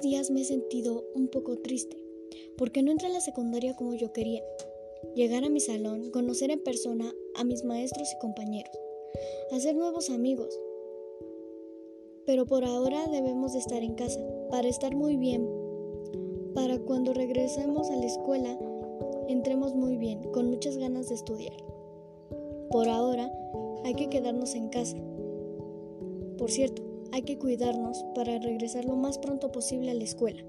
días me he sentido un poco triste, porque no entré a la secundaria como yo quería. Llegar a mi salón, conocer en persona a mis maestros y compañeros, hacer nuevos amigos. Pero por ahora debemos de estar en casa, para estar muy bien, para cuando regresemos a la escuela, entremos muy bien, con muchas ganas de estudiar. Por ahora, hay que quedarnos en casa. Por cierto, hay que cuidarnos para regresar lo más pronto posible a la escuela.